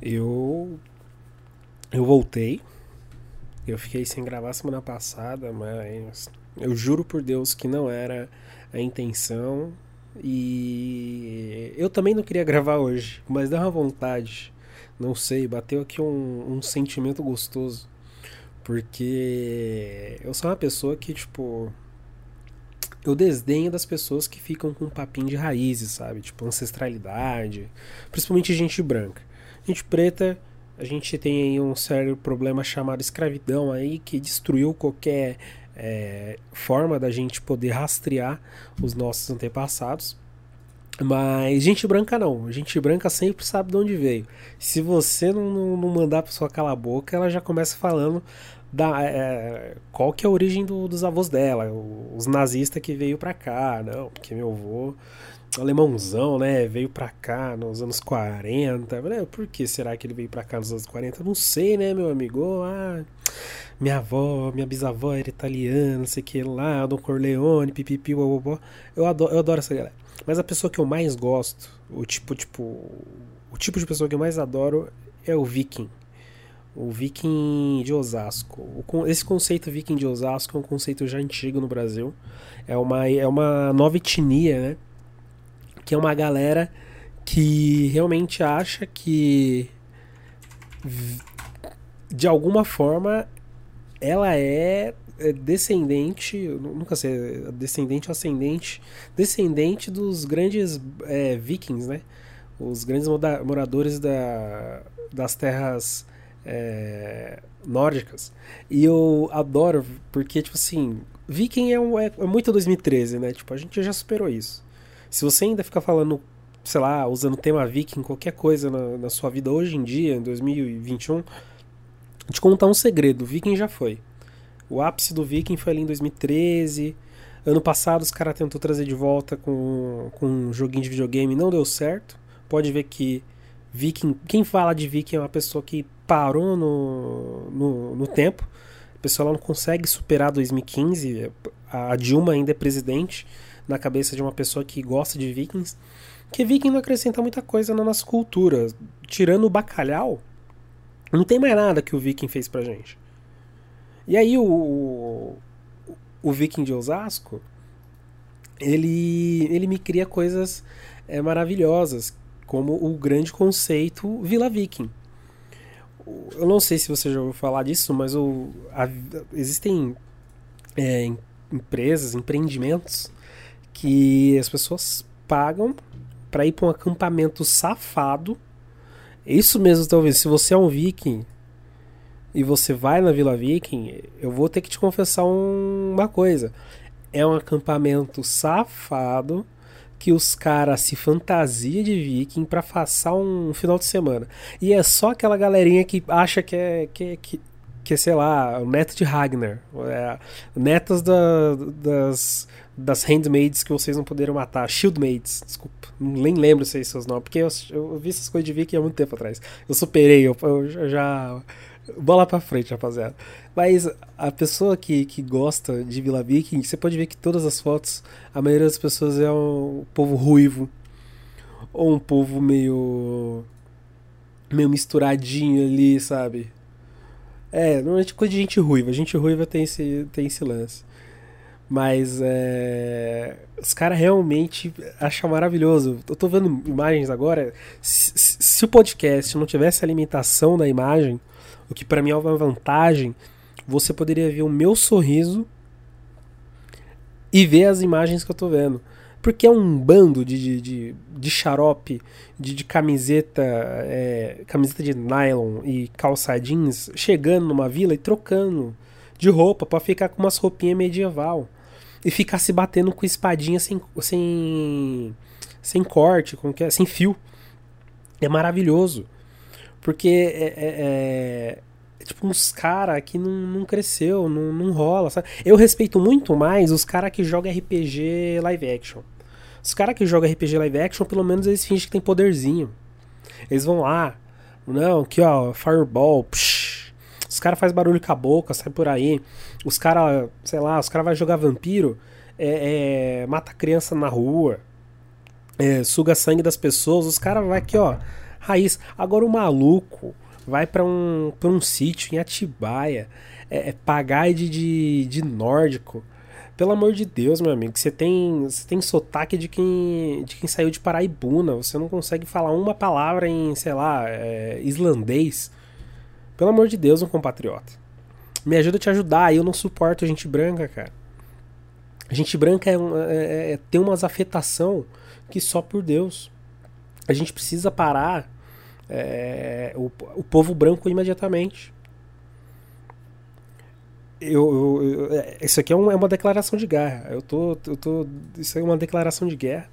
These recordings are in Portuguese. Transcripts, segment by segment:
Eu. Eu voltei. Eu fiquei sem gravar semana passada, mas eu juro por Deus que não era a intenção. E eu também não queria gravar hoje, mas deu uma vontade. Não sei, bateu aqui um, um sentimento gostoso. Porque eu sou uma pessoa que, tipo. Eu desdenho das pessoas que ficam com um papinho de raízes, sabe? Tipo, ancestralidade. Principalmente gente branca. Gente preta, a gente tem aí um sério problema chamado escravidão aí, que destruiu qualquer é, forma da gente poder rastrear os nossos antepassados. Mas gente branca não. Gente branca sempre sabe de onde veio. Se você não, não, não mandar a pessoa calar a boca, ela já começa falando da é, qual que é a origem do, dos avós dela, os nazistas que veio pra cá, não, porque meu avô alemãozão, né, veio pra cá nos anos 40. Né, por que será que ele veio pra cá nos anos 40? Não sei, né, meu amigo? Ah, minha avó, minha bisavó era italiana, não sei o que lá, Don Corleone, pipipi, bobobó. Eu adoro, eu adoro essa galera. Mas a pessoa que eu mais gosto, o tipo, tipo, o tipo de pessoa que eu mais adoro é o viking. O viking de Osasco. esse conceito viking de Osasco é um conceito já antigo no Brasil. É uma, é uma nova etnia, né? Que é uma galera que realmente acha que de alguma forma ela é é descendente, nunca sei, descendente ou ascendente, descendente dos grandes é, vikings, né? Os grandes moradores da, das terras é, nórdicas. E eu adoro, porque, tipo assim, viking é, um, é, é muito 2013, né? Tipo, a gente já superou isso. Se você ainda fica falando, sei lá, usando o tema viking, qualquer coisa na, na sua vida hoje em dia, em 2021, te contar um segredo, viking já foi. O ápice do Viking foi ali em 2013. Ano passado os caras tentou trazer de volta com, com um joguinho de videogame não deu certo. Pode ver que Viking, quem fala de Viking é uma pessoa que parou no, no, no tempo. A pessoa não consegue superar 2015. A Dilma ainda é presidente na cabeça de uma pessoa que gosta de Vikings. Que Viking não acrescenta muita coisa na nossa cultura. Tirando o bacalhau, não tem mais nada que o Viking fez pra gente. E aí o, o Viking de Osasco, ele, ele me cria coisas é, maravilhosas, como o grande conceito Vila Viking. Eu não sei se você já ouviu falar disso, mas o, a, existem é, empresas, empreendimentos que as pessoas pagam para ir para um acampamento safado. Isso mesmo, talvez. Se você é um viking, e você vai na Vila Viking, eu vou ter que te confessar um, uma coisa. É um acampamento safado que os caras se fantasia de viking para passar um final de semana. E é só aquela galerinha que acha que é, que, que, que sei lá, o neto de Ragnar. É, netas da, das, das handmaids que vocês não poderam matar. Shieldmaids, desculpa. Nem lembro se é seus nomes, porque eu, eu, vi essas coisas de viking há muito tempo atrás. Eu superei, eu, eu já bola pra frente, rapaziada. Mas a pessoa que, que gosta de Vila Viking, você pode ver que todas as fotos, a maioria das pessoas é um povo ruivo. Ou um povo meio. meio misturadinho ali, sabe? É, normalmente coisa de gente ruiva. Gente ruiva tem esse, tem esse lance. Mas é, os caras realmente acham maravilhoso. Eu tô vendo imagens agora. Se, se, o podcast não tivesse alimentação da imagem, o que para mim é uma vantagem, você poderia ver o meu sorriso e ver as imagens que eu tô vendo. Porque é um bando de, de, de, de xarope, de, de camiseta, é, camiseta de nylon e calça jeans chegando numa vila e trocando de roupa para ficar com umas roupinhas medieval. E ficar se batendo com espadinha sem, sem, sem corte, com, sem fio. É maravilhoso. Porque é, é, é, é tipo uns cara que não, não cresceu, não, não rola, sabe? Eu respeito muito mais os cara que jogam RPG live action. Os cara que jogam RPG live action, pelo menos eles fingem que tem poderzinho. Eles vão lá, não, aqui ó, fireball, psh, os caras fazem barulho com a boca, sai por aí. Os caras, sei lá, os caras vão jogar vampiro, é, é, mata criança na rua, é, suga sangue das pessoas. Os caras vai aqui, ó, raiz. Agora o maluco vai para um, pra um sítio em Atibaia, é, é pagar de, de, de nórdico. Pelo amor de Deus, meu amigo, você tem, você tem sotaque de quem, de quem saiu de Paraibuna. Você não consegue falar uma palavra em, sei lá, é, islandês. Pelo amor de Deus, um compatriota. Me ajuda a te ajudar. Eu não suporto gente branca, cara. A gente branca é, é, é, tem umas afetação que só por Deus. A gente precisa parar é, o, o povo branco imediatamente. Eu, eu, isso aqui é, um, é, uma declaração de guerra. Eu tô, eu tô, isso é uma declaração de guerra.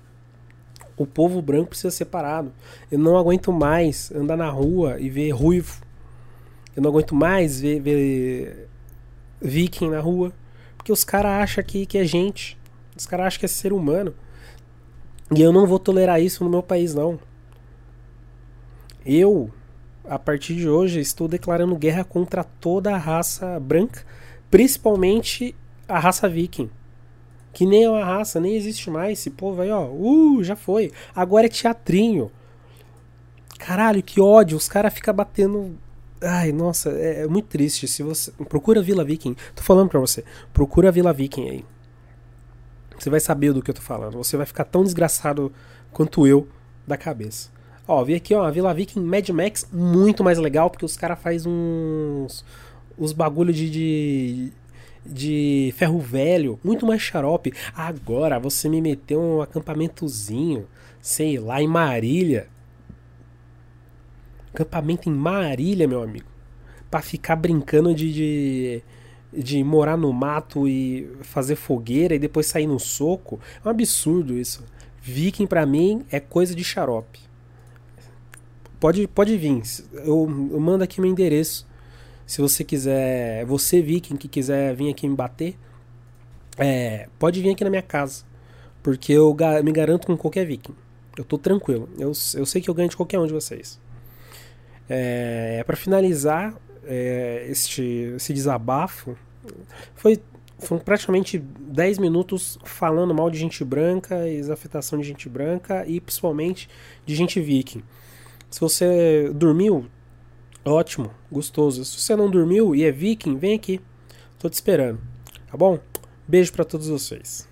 O povo branco precisa ser separado. Eu não aguento mais andar na rua e ver ruivo. Eu não aguento mais ver, ver viking na rua. Porque os caras acham que, que é gente. Os caras acham que é ser humano. E eu não vou tolerar isso no meu país, não. Eu, a partir de hoje, estou declarando guerra contra toda a raça branca, principalmente a raça viking. Que nem é uma raça, nem existe mais. Esse povo aí, ó, uh, já foi. Agora é teatrinho. Caralho, que ódio. Os caras ficam batendo. Ai, nossa, é, é, muito triste. Se você. Procura Vila Viking. Tô falando pra você. Procura Vila Viking aí. Você vai saber do que eu tô falando. Você vai ficar tão desgraçado quanto eu da cabeça. Ó, vi aqui, ó, a Vila Viking Mad Max, muito mais legal, porque os caras fazem uns. Os bagulho de, de, de. ferro velho, muito mais xarope. Agora você me meteu um acampamentozinho, sei lá, em Marília. Acampamento em Marília, meu amigo. Pra ficar brincando de, de de morar no mato e fazer fogueira e depois sair no soco. É um absurdo isso. Viking para mim é coisa de xarope. Pode, pode vir. Eu, eu mando aqui meu endereço. Se você quiser, você viking que quiser vir aqui me bater, é, pode vir aqui na minha casa. Porque eu me garanto com qualquer viking. Eu tô tranquilo. Eu, eu sei que eu ganho de qualquer um de vocês. É, para finalizar é, este, esse desabafo, foi foram praticamente 10 minutos falando mal de gente branca, exafetação de gente branca e principalmente de gente viking. Se você dormiu, ótimo, gostoso. Se você não dormiu e é viking, vem aqui. Tô te esperando. Tá bom? Beijo para todos vocês.